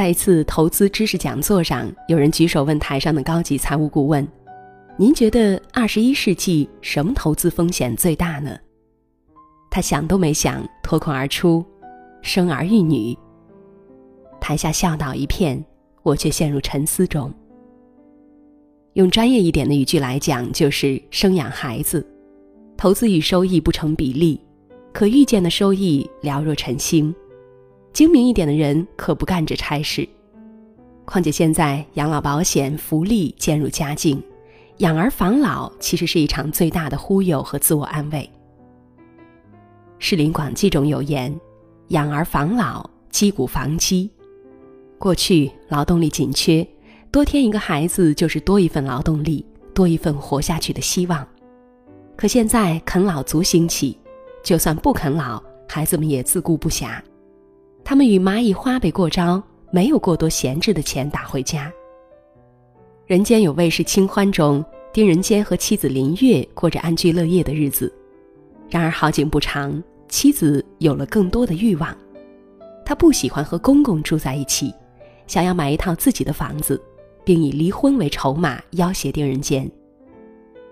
在一次投资知识讲座上，有人举手问台上的高级财务顾问：“您觉得二十一世纪什么投资风险最大呢？”他想都没想，脱口而出：“生儿育女。”台下笑倒一片，我却陷入沉思中。用专业一点的语句来讲，就是生养孩子，投资与收益不成比例，可预见的收益寥若晨星。精明一点的人可不干这差事。况且现在养老保险福利渐入佳境，养儿防老其实是一场最大的忽悠和自我安慰。《士林广记》中有言：“养儿防老，积谷防饥。”过去劳动力紧缺。多添一个孩子就是多一份劳动力，多一份活下去的希望。可现在啃老族兴起，就算不啃老，孩子们也自顾不暇。他们与蚂蚁花呗过招，没有过多闲置的钱打回家。人间有味是清欢中，丁仁坚和妻子林月过着安居乐业的日子。然而好景不长，妻子有了更多的欲望，她不喜欢和公公住在一起，想要买一套自己的房子。并以离婚为筹码要挟丁仁坚。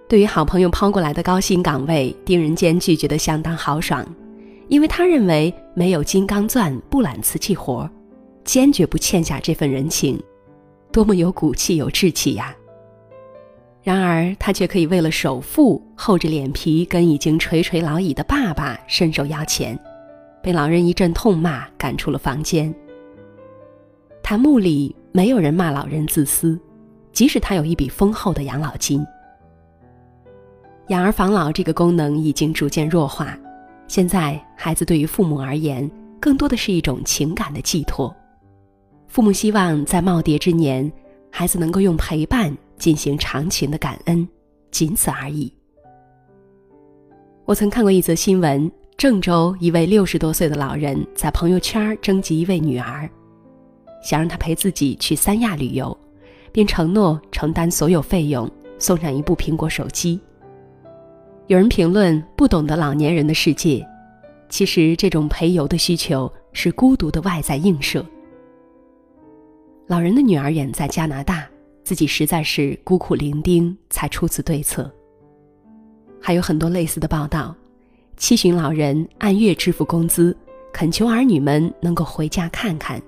对于好朋友抛过来的高薪岗位，丁仁坚拒绝的相当豪爽，因为他认为没有金刚钻不揽瓷器活，坚决不欠下这份人情，多么有骨气有志气呀！然而他却可以为了首付厚着脸皮跟已经垂垂老矣的爸爸伸手要钱，被老人一阵痛骂赶出了房间。谭墓里。没有人骂老人自私，即使他有一笔丰厚的养老金。养儿防老这个功能已经逐渐弱化，现在孩子对于父母而言，更多的是一种情感的寄托。父母希望在耄耋之年，孩子能够用陪伴进行长情的感恩，仅此而已。我曾看过一则新闻：郑州一位六十多岁的老人在朋友圈征集一位女儿。想让他陪自己去三亚旅游，并承诺承担所有费用，送上一部苹果手机。有人评论不懂得老年人的世界，其实这种陪游的需求是孤独的外在映射。老人的女儿远在加拿大，自己实在是孤苦伶仃，才出此对策。还有很多类似的报道，七旬老人按月支付工资，恳求儿女们能够回家看看。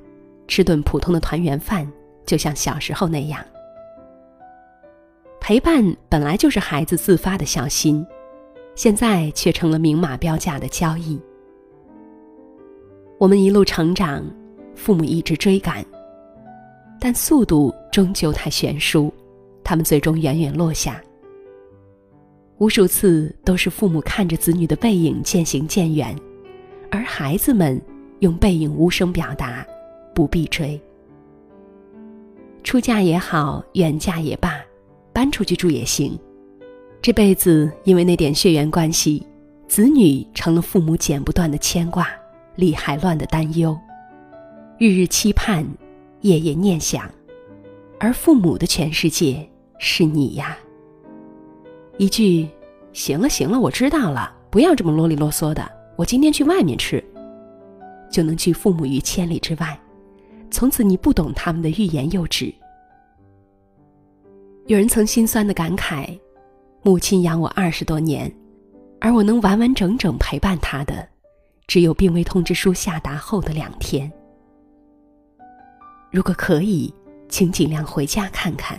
吃顿普通的团圆饭，就像小时候那样。陪伴本来就是孩子自发的孝心，现在却成了明码标价的交易。我们一路成长，父母一直追赶，但速度终究太悬殊，他们最终远远落下。无数次都是父母看着子女的背影渐行渐远，而孩子们用背影无声表达。不必追。出嫁也好，远嫁也罢，搬出去住也行。这辈子因为那点血缘关系，子女成了父母剪不断的牵挂，理还乱的担忧，日日期盼，夜夜念想。而父母的全世界是你呀。一句“行了行了，我知道了，不要这么啰里啰嗦的，我今天去外面吃”，就能拒父母于千里之外。从此你不懂他们的欲言又止。有人曾心酸的感慨：“母亲养我二十多年，而我能完完整整陪伴她的，只有病危通知书下达后的两天。如果可以，请尽量回家看看；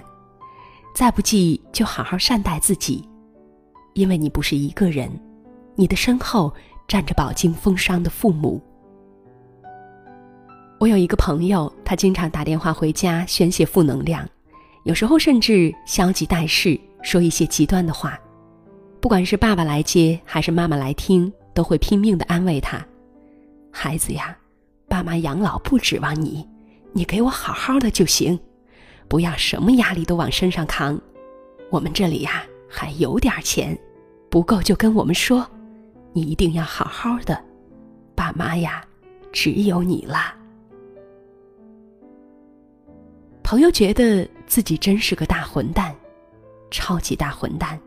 再不济，就好好善待自己，因为你不是一个人，你的身后站着饱经风霜的父母。”我有一个朋友，他经常打电话回家宣泄负能量，有时候甚至消极怠事，说一些极端的话。不管是爸爸来接还是妈妈来听，都会拼命的安慰他：“孩子呀，爸妈养老不指望你，你给我好好的就行，不要什么压力都往身上扛。我们这里呀还有点钱，不够就跟我们说，你一定要好好的。爸妈呀，只有你了。”朋友觉得自己真是个大混蛋，超级大混蛋。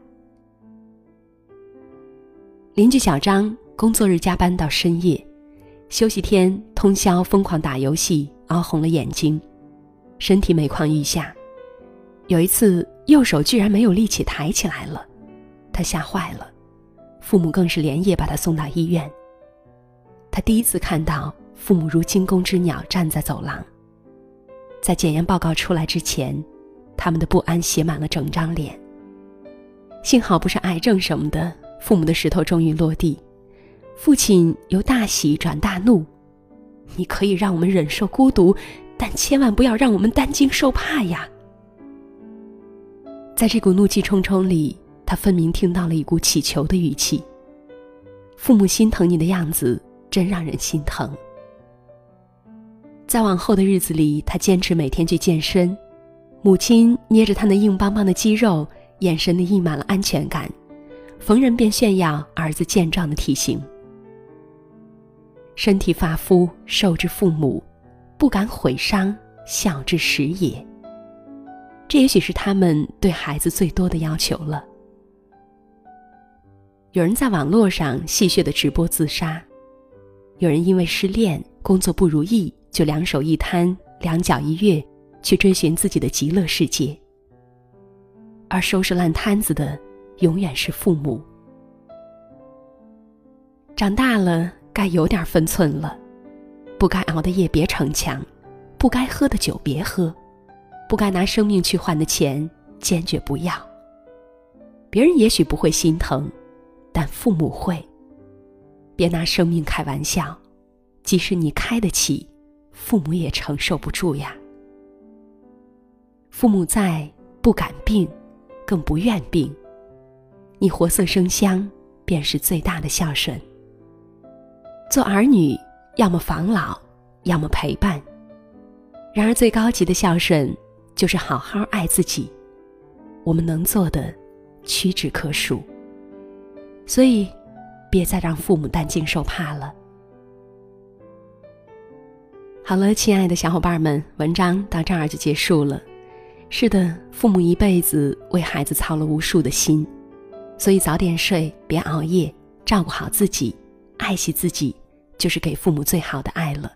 邻居小张工作日加班到深夜，休息天通宵疯狂打游戏，熬红了眼睛，身体每况愈下。有一次，右手居然没有力气抬起来了，他吓坏了，父母更是连夜把他送到医院。他第一次看到父母如惊弓之鸟站在走廊。在检验报告出来之前，他们的不安写满了整张脸。幸好不是癌症什么的，父母的石头终于落地。父亲由大喜转大怒：“你可以让我们忍受孤独，但千万不要让我们担惊受怕呀！”在这股怒气冲冲里，他分明听到了一股乞求的语气。父母心疼你的样子，真让人心疼。在往后的日子里，他坚持每天去健身。母亲捏着他那硬邦邦的肌肉，眼神里溢满了安全感，逢人便炫耀儿子健壮的体型。身体发肤，受之父母，不敢毁伤，孝之始也。这也许是他们对孩子最多的要求了。有人在网络上戏谑的直播自杀，有人因为失恋、工作不如意，就两手一摊、两脚一跃，去追寻自己的极乐世界。而收拾烂摊子的，永远是父母。长大了，该有点分寸了，不该熬的夜别逞强，不该喝的酒别喝。不该拿生命去换的钱，坚决不要。别人也许不会心疼，但父母会。别拿生命开玩笑，即使你开得起，父母也承受不住呀。父母在，不敢病，更不愿病。你活色生香，便是最大的孝顺。做儿女，要么防老，要么陪伴。然而，最高级的孝顺。就是好好爱自己，我们能做的屈指可数。所以，别再让父母担惊受怕了。好了，亲爱的小伙伴们，文章到这儿就结束了。是的，父母一辈子为孩子操了无数的心，所以早点睡，别熬夜，照顾好自己，爱惜自己，就是给父母最好的爱了。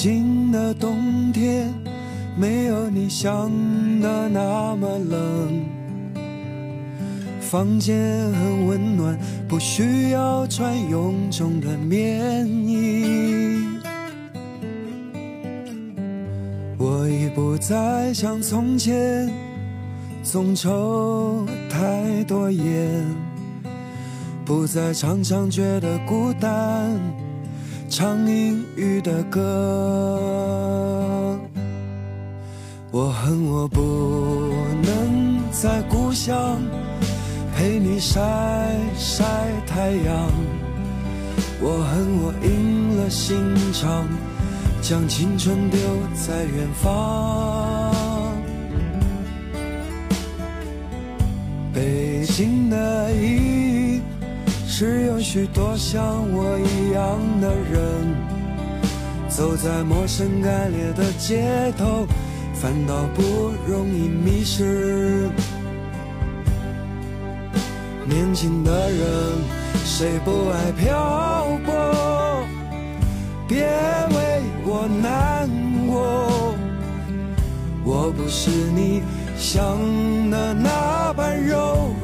北京的冬天没有你想的那么冷，房间很温暖，不需要穿臃肿的棉衣。我已不再像从前总抽太多烟，不再常常觉得孤单。唱英语的歌，我恨我不能在故乡陪你晒晒太阳，我恨我赢了心肠，将青春丢在远方。许多像我一样的人，走在陌生干裂的街头，反倒不容易迷失。年轻的人，谁不爱漂泊？别为我难过，我不是你想的那般柔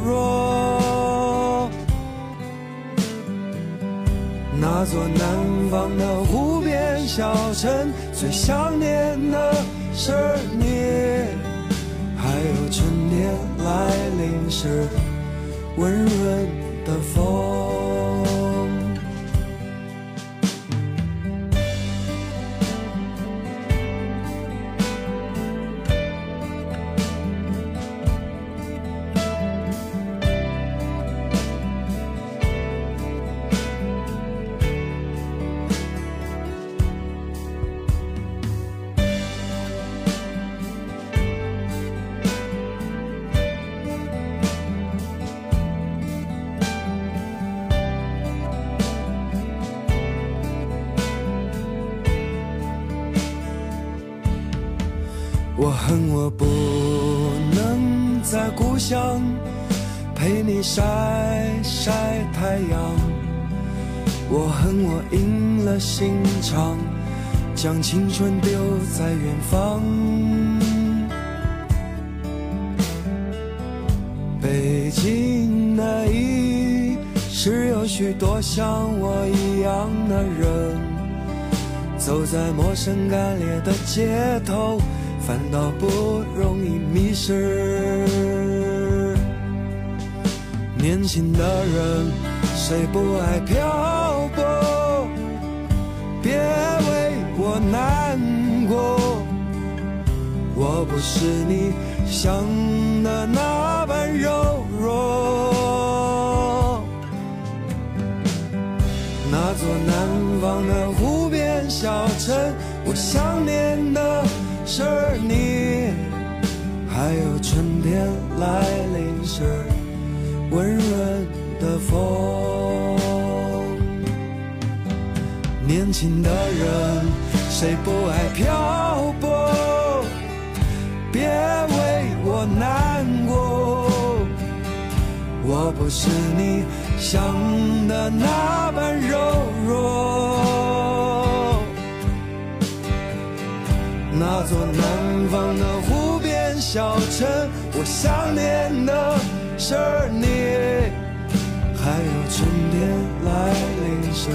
那座南方的湖边小城，最想念的是你，还有春天来临时温润的风。恨我不能在故乡陪你晒晒太阳，我恨我赢了心肠，将青春丢在远方。北京那里是有许多像我一样的人，走在陌生干裂的街头。反倒不容易迷失。年轻的人，谁不爱漂泊？别为我难过，我不是你想的那般柔弱。那座南方的湖边小城，我想念的。是你，还有春天来临时温润的风。年轻的人，谁不爱漂泊？别为我难过，我不是你想的那般柔弱。座南方的湖边小城，我想念的是你，还有春天来临时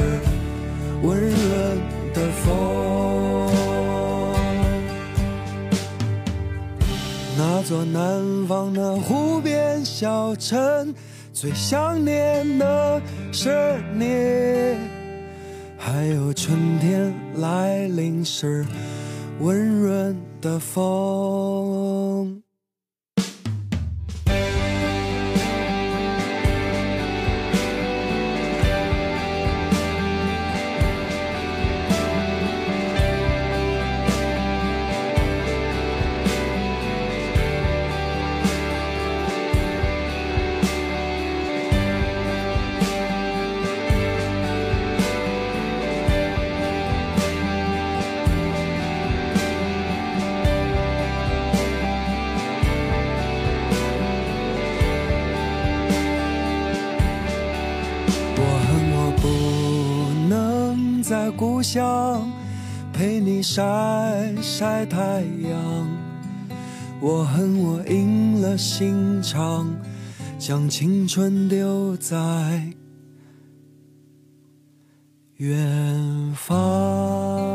温润的风。那座南方的湖边小城，最想念的是你，还有春天来临时。温润的风。故乡陪你晒晒太阳，我恨我赢了心肠，将青春丢在远方。